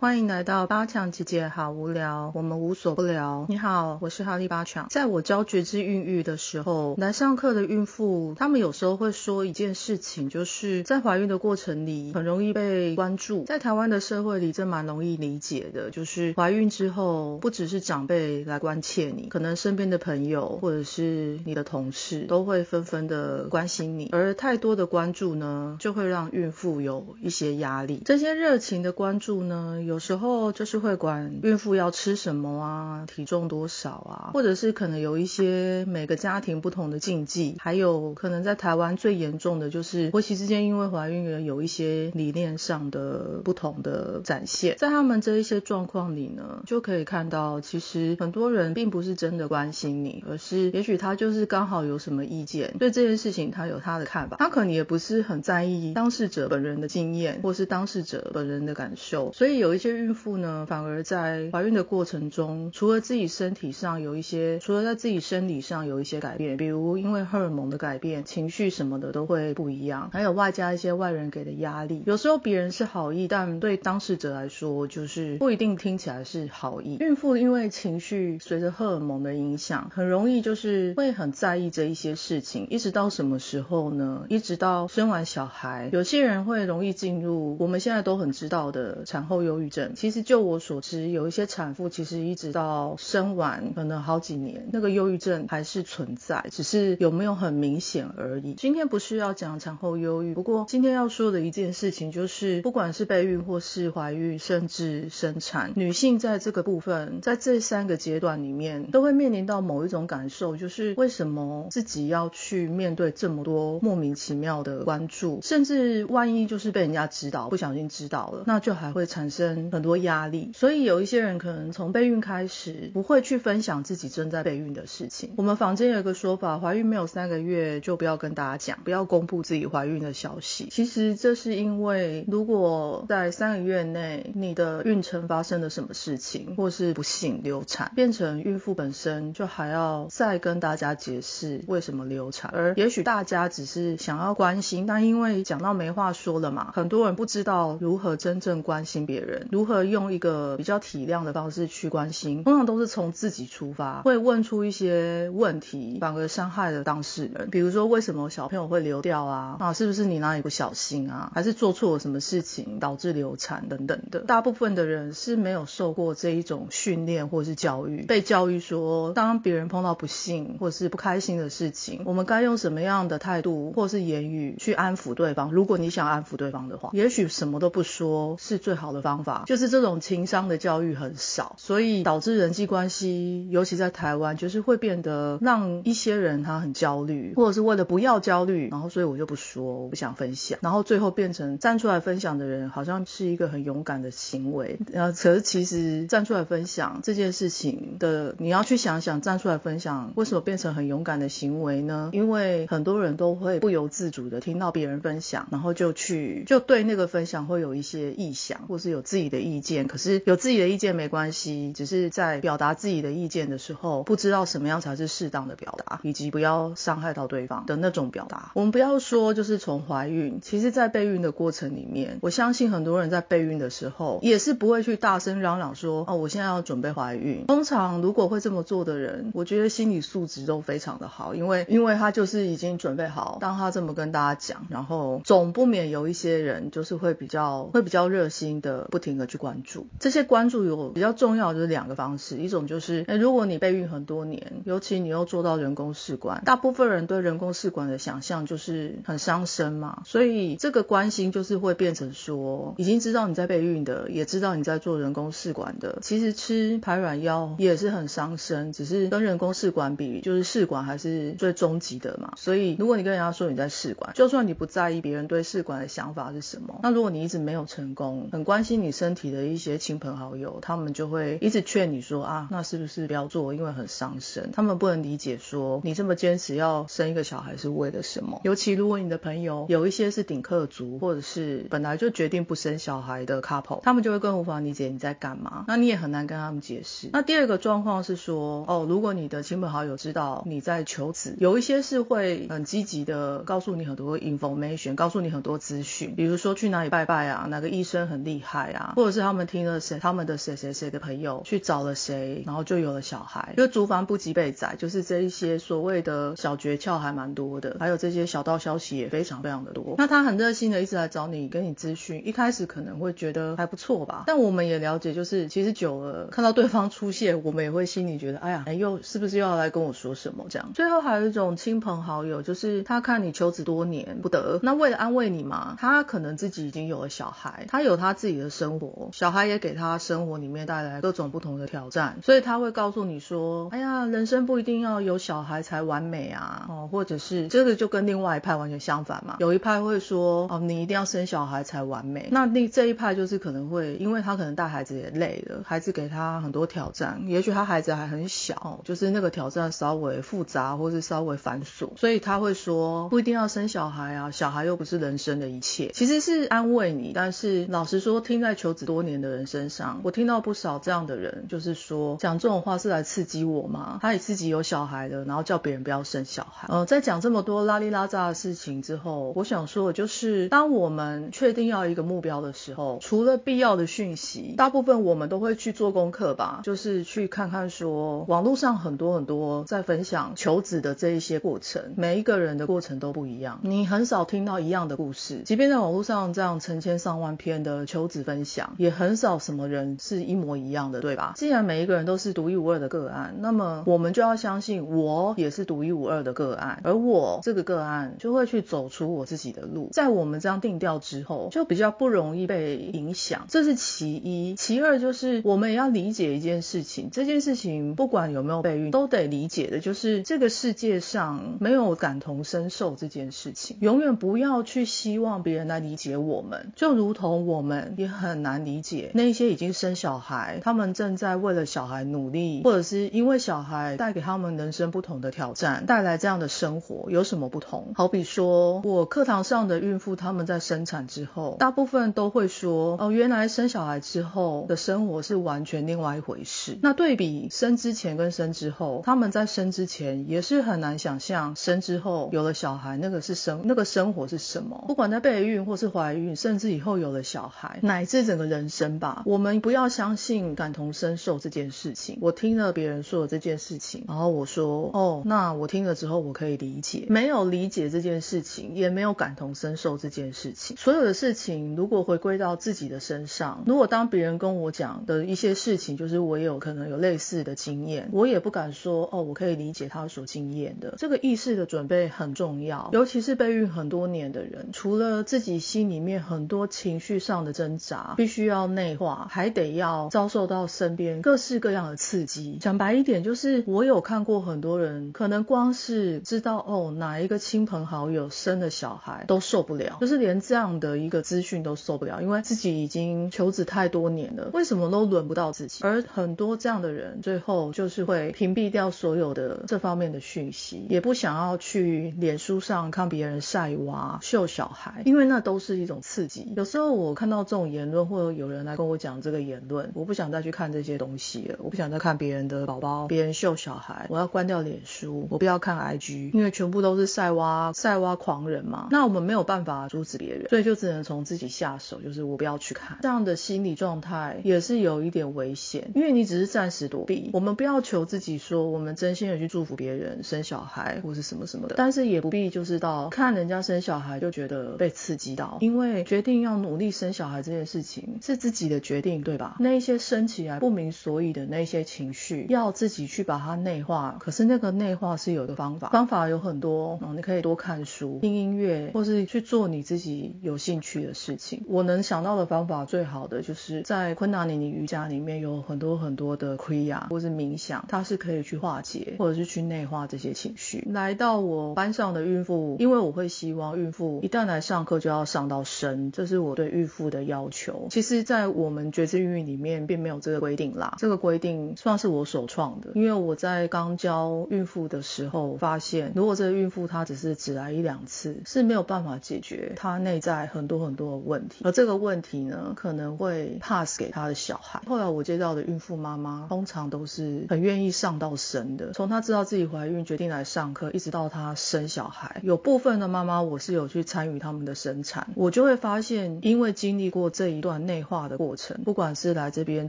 欢迎来到八强姐姐好无聊，我们无所不聊。你好，我是哈利八强。在我教觉知孕育的时候，来上课的孕妇，她们有时候会说一件事情，就是在怀孕的过程里很容易被关注。在台湾的社会里，这蛮容易理解的，就是怀孕之后，不只是长辈来关切你，可能身边的朋友或者是你的同事都会纷纷的关心你，而太多的关注呢，就会让孕妇有一些压力。这些热情的关注呢？有时候就是会管孕妇要吃什么啊，体重多少啊，或者是可能有一些每个家庭不同的禁忌，还有可能在台湾最严重的就是婆媳之间因为怀孕而有一些理念上的不同的展现。在他们这一些状况里呢，就可以看到其实很多人并不是真的关心你，而是也许他就是刚好有什么意见，对这件事情他有他的看法，他可能也不是很在意当事者本人的经验或是当事者本人的感受，所以有一。一些孕妇呢，反而在怀孕的过程中，除了自己身体上有一些，除了在自己生理上有一些改变，比如因为荷尔蒙的改变，情绪什么的都会不一样，还有外加一些外人给的压力。有时候别人是好意，但对当事者来说，就是不一定听起来是好意。孕妇因为情绪随着荷尔蒙的影响，很容易就是会很在意这一些事情，一直到什么时候呢？一直到生完小孩，有些人会容易进入我们现在都很知道的产后忧郁。其实就我所知，有一些产妇其实一直到生完可能好几年，那个忧郁症还是存在，只是有没有很明显而已。今天不是要讲产后忧郁，不过今天要说的一件事情就是，不管是备孕或是怀孕，甚至生产，女性在这个部分，在这三个阶段里面，都会面临到某一种感受，就是为什么自己要去面对这么多莫名其妙的关注，甚至万一就是被人家知道，不小心知道了，那就还会产生。很多压力，所以有一些人可能从备孕开始不会去分享自己正在备孕的事情。我们房间有一个说法，怀孕没有三个月就不要跟大家讲，不要公布自己怀孕的消息。其实这是因为，如果在三个月内你的孕程发生了什么事情，或是不幸流产，变成孕妇本身就还要再跟大家解释为什么流产，而也许大家只是想要关心，但因为讲到没话说了嘛，很多人不知道如何真正关心别人。如何用一个比较体谅的方式去关心？通常都是从自己出发，会问出一些问题，反而伤害了当事人。比如说，为什么小朋友会流掉啊？啊，是不是你哪里不小心啊？还是做错了什么事情导致流产等等的？大部分的人是没有受过这一种训练或是教育，被教育说，当别人碰到不幸或是不开心的事情，我们该用什么样的态度或是言语去安抚对方？如果你想安抚对方的话，也许什么都不说是最好的方法。就是这种情商的教育很少，所以导致人际关系，尤其在台湾，就是会变得让一些人他很焦虑，或者是为了不要焦虑，然后所以我就不说，我不想分享，然后最后变成站出来分享的人，好像是一个很勇敢的行为。呃，可是其实站出来分享这件事情的，你要去想想，站出来分享为什么变成很勇敢的行为呢？因为很多人都会不由自主的听到别人分享，然后就去就对那个分享会有一些臆想，或是有自己。的意见，可是有自己的意见没关系，只是在表达自己的意见的时候，不知道什么样才是适当的表达，以及不要伤害到对方的那种表达。我们不要说就是从怀孕，其实在备孕的过程里面，我相信很多人在备孕的时候也是不会去大声嚷嚷说哦，我现在要准备怀孕。通常如果会这么做的人，我觉得心理素质都非常的好，因为因为他就是已经准备好，当他这么跟大家讲，然后总不免有一些人就是会比较会比较热心的不停。去关注这些关注有比较重要就是两个方式，一种就是哎，如果你备孕很多年，尤其你又做到人工试管，大部分人对人工试管的想象就是很伤身嘛，所以这个关心就是会变成说，已经知道你在备孕的，也知道你在做人工试管的，其实吃排卵药也是很伤身，只是跟人工试管比，就是试管还是最终极的嘛。所以如果你跟人家说你在试管，就算你不在意别人对试管的想法是什么，那如果你一直没有成功，很关心你身。体的一些亲朋好友，他们就会一直劝你说啊，那是不是不要做，因为很伤身。他们不能理解说你这么坚持要生一个小孩是为了什么。尤其如果你的朋友有一些是顶客族，或者是本来就决定不生小孩的 couple，他们就会更无法理解你在干嘛。那你也很难跟他们解释。那第二个状况是说，哦，如果你的亲朋好友知道你在求子，有一些是会很积极的告诉你很多 information，告诉你很多资讯，比如说去哪里拜拜啊，哪个医生很厉害啊。或者是他们听了谁他们的谁谁谁的朋友去找了谁，然后就有了小孩。因为竹房不及被宰，就是这一些所谓的小诀窍还蛮多的，还有这些小道消息也非常非常的多。那他很热心的一直来找你，跟你咨询，一开始可能会觉得还不错吧，但我们也了解，就是其实久了看到对方出现，我们也会心里觉得，哎呀，又是不是又要来跟我说什么这样？最后还有一种亲朋好友，就是他看你求子多年不得，那为了安慰你嘛，他可能自己已经有了小孩，他有他自己的生活，小孩也给他生活里面带来各种不同的挑战，所以他会告诉你说，哎呀，人生不一定要有小孩才完美啊，哦，或者是这个就跟另外一派完全相反嘛，有一派会说，哦，你一定要生小孩才完美，那那这一派就是可能会，因为他可能带孩子也累了，孩子给他很多挑战，也许他孩子还很小，就是那个挑战稍微复杂或是稍微繁琐，所以他会说，不一定要生小孩啊，小孩又不是人生的一切，其实是安慰你，但是老实说，听在求求子多年的人身上，我听到不少这样的人，就是说讲这种话是来刺激我吗？他也自己有小孩的，然后叫别人不要生小孩。呃，在讲这么多拉里拉扎的事情之后，我想说的就是，当我们确定要一个目标的时候，除了必要的讯息，大部分我们都会去做功课吧，就是去看看说网络上很多很多在分享求子的这一些过程，每一个人的过程都不一样，你很少听到一样的故事，即便在网络上这样成千上万篇的求子分享，也很少什么人是一模一样的，对吧？既然每一个人都是独一无二的个案，那么我们就要相信我也是独一无二的个案，而我这个个案就会去走出我自己的路。在我们这样定调之后，就比较不容易被影响，这是其一。其二就是我们也要理解一件事情，这件事情不管有没有备孕，都得理解的，就是这个世界上没有感同身受这件事情，永远不要去希望别人来理解我们，就如同我们也很难难理解那些已经生小孩，他们正在为了小孩努力，或者是因为小孩带给他们人生不同的挑战，带来这样的生活有什么不同？好比说我课堂上的孕妇，他们在生产之后，大部分都会说，哦，原来生小孩之后的生活是完全另外一回事。那对比生之前跟生之后，他们在生之前也是很难想象生之后有了小孩那个是生那个生活是什么，不管在备孕或是怀孕，甚至以后有了小孩，乃至整整个人生吧，我们不要相信感同身受这件事情。我听了别人说的这件事情，然后我说，哦，那我听了之后我可以理解，没有理解这件事情，也没有感同身受这件事情。所有的事情如果回归到自己的身上，如果当别人跟我讲的一些事情，就是我也有可能有类似的经验，我也不敢说，哦，我可以理解他所经验的。这个意识的准备很重要，尤其是备孕很多年的人，除了自己心里面很多情绪上的挣扎，须要内化，还得要遭受到身边各式各样的刺激。讲白一点，就是我有看过很多人，可能光是知道哦哪一个亲朋好友生了小孩都受不了，就是连这样的一个资讯都受不了，因为自己已经求子太多年了，为什么都轮不到自己？而很多这样的人，最后就是会屏蔽掉所有的这方面的讯息，也不想要去脸书上看别人晒娃秀小孩，因为那都是一种刺激。有时候我看到这种言论，或者有人来跟我讲这个言论，我不想再去看这些东西了，我不想再看别人的宝宝，别人秀小孩，我要关掉脸书，我不要看 IG，因为全部都是晒娃晒娃狂人嘛。那我们没有办法阻止别人，所以就只能从自己下手，就是我不要去看。这样的心理状态也是有一点危险，因为你只是暂时躲避。我们不要求自己说我们真心的去祝福别人生小孩或是什么什么的，但是也不必就是到看人家生小孩就觉得被刺激到，因为决定要努力生小孩这件事情是自己的决定，对吧？那一些升起来不明所以的那些情绪，要自己去把它内化。可是那个内化是有的方法，方法有很多嗯，你可以多看书、听音乐，或是去做你自己有兴趣的事情。我能想到的方法最好的就是在昆达尼尼瑜伽里面有很多很多的奎亚或是冥想，它是可以去化解或者是去内化这些情绪。来到我班上的孕妇，因为我会希望孕妇一旦来上课就要上到生，这是我对孕妇的要求。其实，在我们觉知孕育里面并没有这个规定啦，这个规定算是我首创的。因为我在刚教孕妇的时候发现，如果这个孕妇她只是只来一两次，是没有办法解决她内在很多很多的问题，而这个问题呢，可能会 pass 给她的小孩。后来我接到的孕妇妈妈，通常都是很愿意上到生的，从她知道自己怀孕决定来上课，一直到她生小孩，有部分的妈妈，我是有去参与他们的生产，我就会发现，因为经历过这一段内化的过程，不管是来这边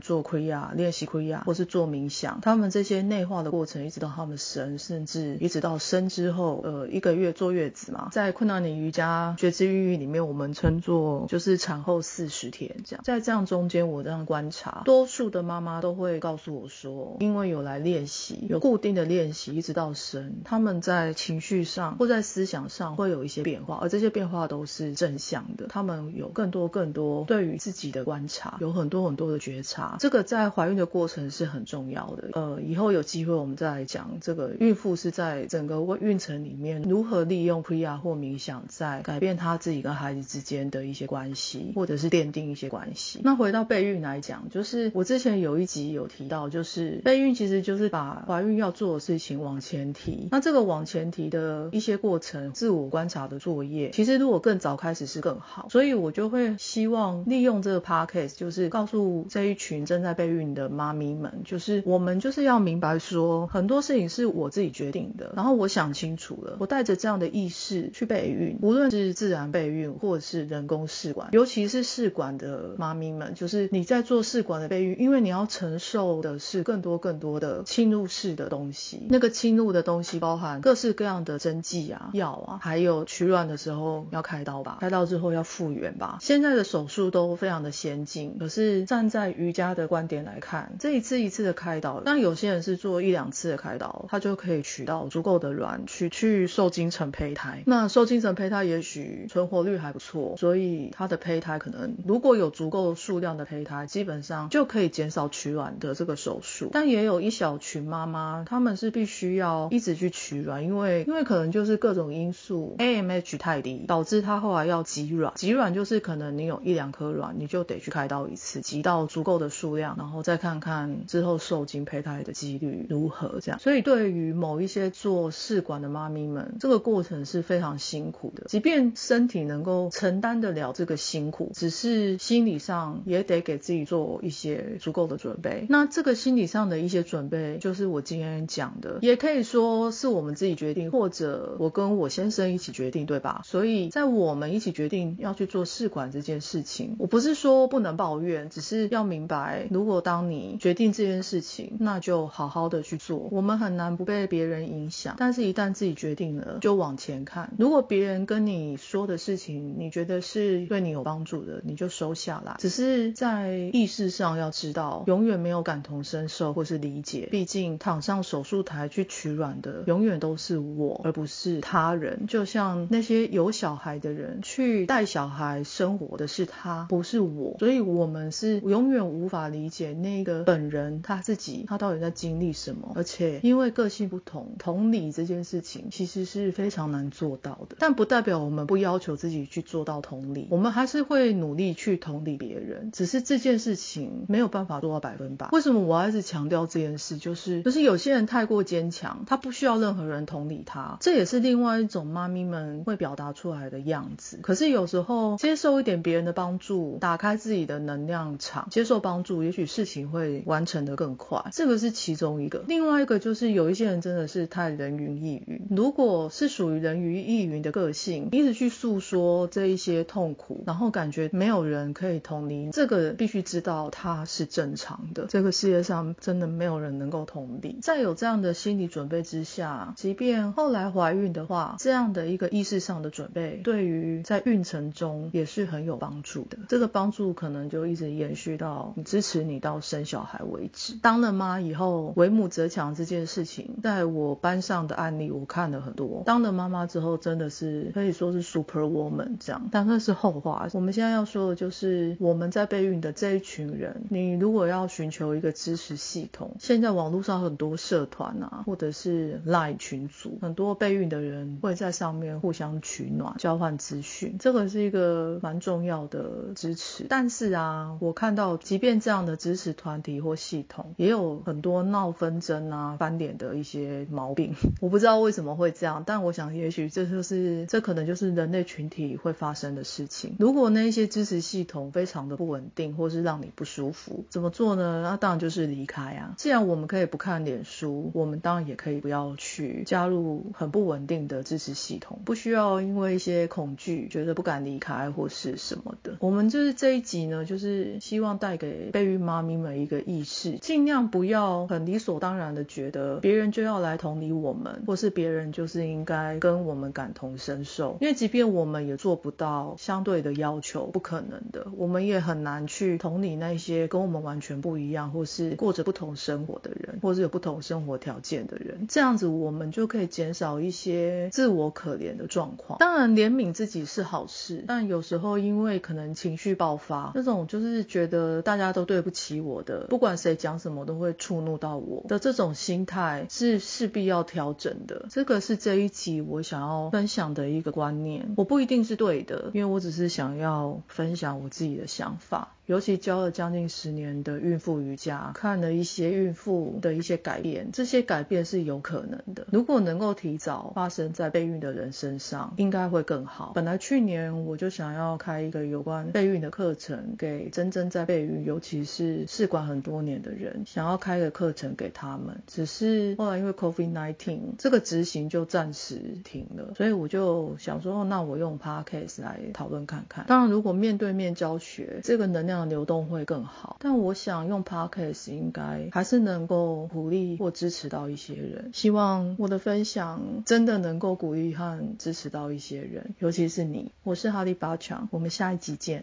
做亏亚练习亏亚，或是做冥想，他们这些内化的过程，一直到他们生，甚至一直到生之后，呃，一个月坐月子嘛，在困难的瑜伽觉知孕育里面，我们称作就是产后四十天这样，在这样中间，我这样观察，多数的妈妈都会告诉我说，因为有来练习，有固定的练习，一直到生，他们在情绪上或在思想上会有一些变化，而这些变化都是正向的，他们有更多更多对于自己己的观察，有很多很多的觉察，这个在怀孕的过程是很重要的。呃，以后有机会我们再来讲这个孕妇是在整个孕程里面如何利用 Priya 或冥想，在改变她自己跟孩子之间的一些关系，或者是奠定一些关系。那回到备孕来讲，就是我之前有一集有提到，就是备孕其实就是把怀孕要做的事情往前提。那这个往前提的一些过程，自我观察的作业，其实如果更早开始是更好。所以我就会希望利用这个 podcast，就是告诉这一群正在备孕的妈咪们，就是我们就是要明白说，很多事情是我自己决定的。然后我想清楚了，我带着这样的意识去备孕，无论是自然备孕或者是人工试管，尤其是试管的妈咪们，就是你在做试管的备孕，因为你要承受的是更多更多的侵入式的东西。那个侵入的东西包含各式各样的针剂啊、药啊，还有取卵的时候要开刀吧，开刀之后要复原吧。现在的手术都非常的先进，可是站在瑜伽的观点来看，这一次一次的开导，当然有些人是做一两次的开导，他就可以取到足够的卵去去受精成胚胎。那受精成胚胎也许存活率还不错，所以他的胚胎可能如果有足够数量的胚胎，基本上就可以减少取卵的这个手术。但也有一小群妈妈，他们是必须要一直去取卵，因为因为可能就是各种因素，AMH 太低，导致她后来要挤卵。挤卵就是可能你有一两颗卵，你就得去开刀一次，挤到足够的数量，然后再看看之后受精胚胎的几率如何。这样，所以对于某一些做试管的妈咪们，这个过程是非常辛苦的。即便身体能够承担得了这个辛苦，只是心理上也得给自己做一些足够的准备。那这个心理上的一些准备，就是我今天讲的，也可以说是我们自己决定，或者我跟我先生一起决定，对吧？所以在我们一起决定要去做试管这件事情，我不是是说不能抱怨，只是要明白，如果当你决定这件事情，那就好好的去做。我们很难不被别人影响，但是一旦自己决定了，就往前看。如果别人跟你说的事情，你觉得是对你有帮助的，你就收下来。只是在意识上要知道，永远没有感同身受或是理解。毕竟躺上手术台去取卵的，永远都是我，而不是他人。就像那些有小孩的人去带小孩生活的是他，不是我。所以我们是永远无法理解那个本人他自己，他到底在经历什么。而且因为个性不同，同理这件事情其实是非常难做到的。但不代表我们不要求自己去做到同理，我们还是会努力去同理别人。只是这件事情没有办法做到百分百。为什么我还是强调这件事？就是就是有些人太过坚强，他不需要任何人同理他，这也是另外一种妈咪们会表达出来的样子。可是有时候接受一点别人的帮助，打打开自己的能量场，接受帮助，也许事情会完成的更快。这个是其中一个。另外一个就是有一些人真的是太人云亦云。如果是属于人云亦云的个性，一直去诉说这一些痛苦，然后感觉没有人可以同理，这个必须知道他是正常的。这个世界上真的没有人能够同理。在有这样的心理准备之下，即便后来怀孕的话，这样的一个意识上的准备，对于在孕程中也是很有帮助的。这个帮帮助可能就一直延续到支持你到生小孩为止。当了妈以后，为母则强这件事情，在我班上的案例我看了很多。当了妈妈之后，真的是可以说是 super woman 这样，但那是后话。我们现在要说的就是我们在备孕的这一群人，你如果要寻求一个支持系统，现在网络上很多社团啊，或者是 line 群组，很多备孕的人会在上面互相取暖、交换资讯，这个是一个蛮重要的支持。但是啊，我看到即便这样的支持团体或系统，也有很多闹纷争啊、翻脸的一些毛病。我不知道为什么会这样，但我想也许这就是这可能就是人类群体会发生的事情。如果那些支持系统非常的不稳定，或是让你不舒服，怎么做呢？那当然就是离开啊。既然我们可以不看脸书，我们当然也可以不要去加入很不稳定的支持系统，不需要因为一些恐惧觉得不敢离开或是什么的。我们就是这一集呢，就是希望带给备孕妈咪们一个意识，尽量不要很理所当然的觉得别人就要来同理我们，或是别人就是应该跟我们感同身受，因为即便我们也做不到相对的要求，不可能的，我们也很难去同理那些跟我们完全不一样，或是过着不同生活的人，或是有不同生活条件的人，这样子我们就可以减少一些自我可怜的状况。当然，怜悯自己是好事，但有时候因为可能情绪爆发，那种就是觉得大家都对不起我的，不管谁讲什么都会触怒到我的这种心态，是势必要调整的。这个是这一集我想要分享的一个观念，我不一定是对的，因为我只是想要分享我自己的想法。尤其教了将近十年的孕妇瑜伽，看了一些孕妇的一些改变，这些改变是有可能的。如果能够提早发生在备孕的人身上，应该会更好。本来去年我就想要开一个有关备孕的课程，给真正在备孕，尤其是试管很多年的人，想要开个课程给他们。只是后来因为 COVID-19 这个执行就暂时停了，所以我就想说，那我用 Podcast 来讨论看看。当然，如果面对面教学，这个能量。流动会更好，但我想用 podcast 应该还是能够鼓励或支持到一些人。希望我的分享真的能够鼓励和支持到一些人，尤其是你。我是哈利巴强，我们下一集见。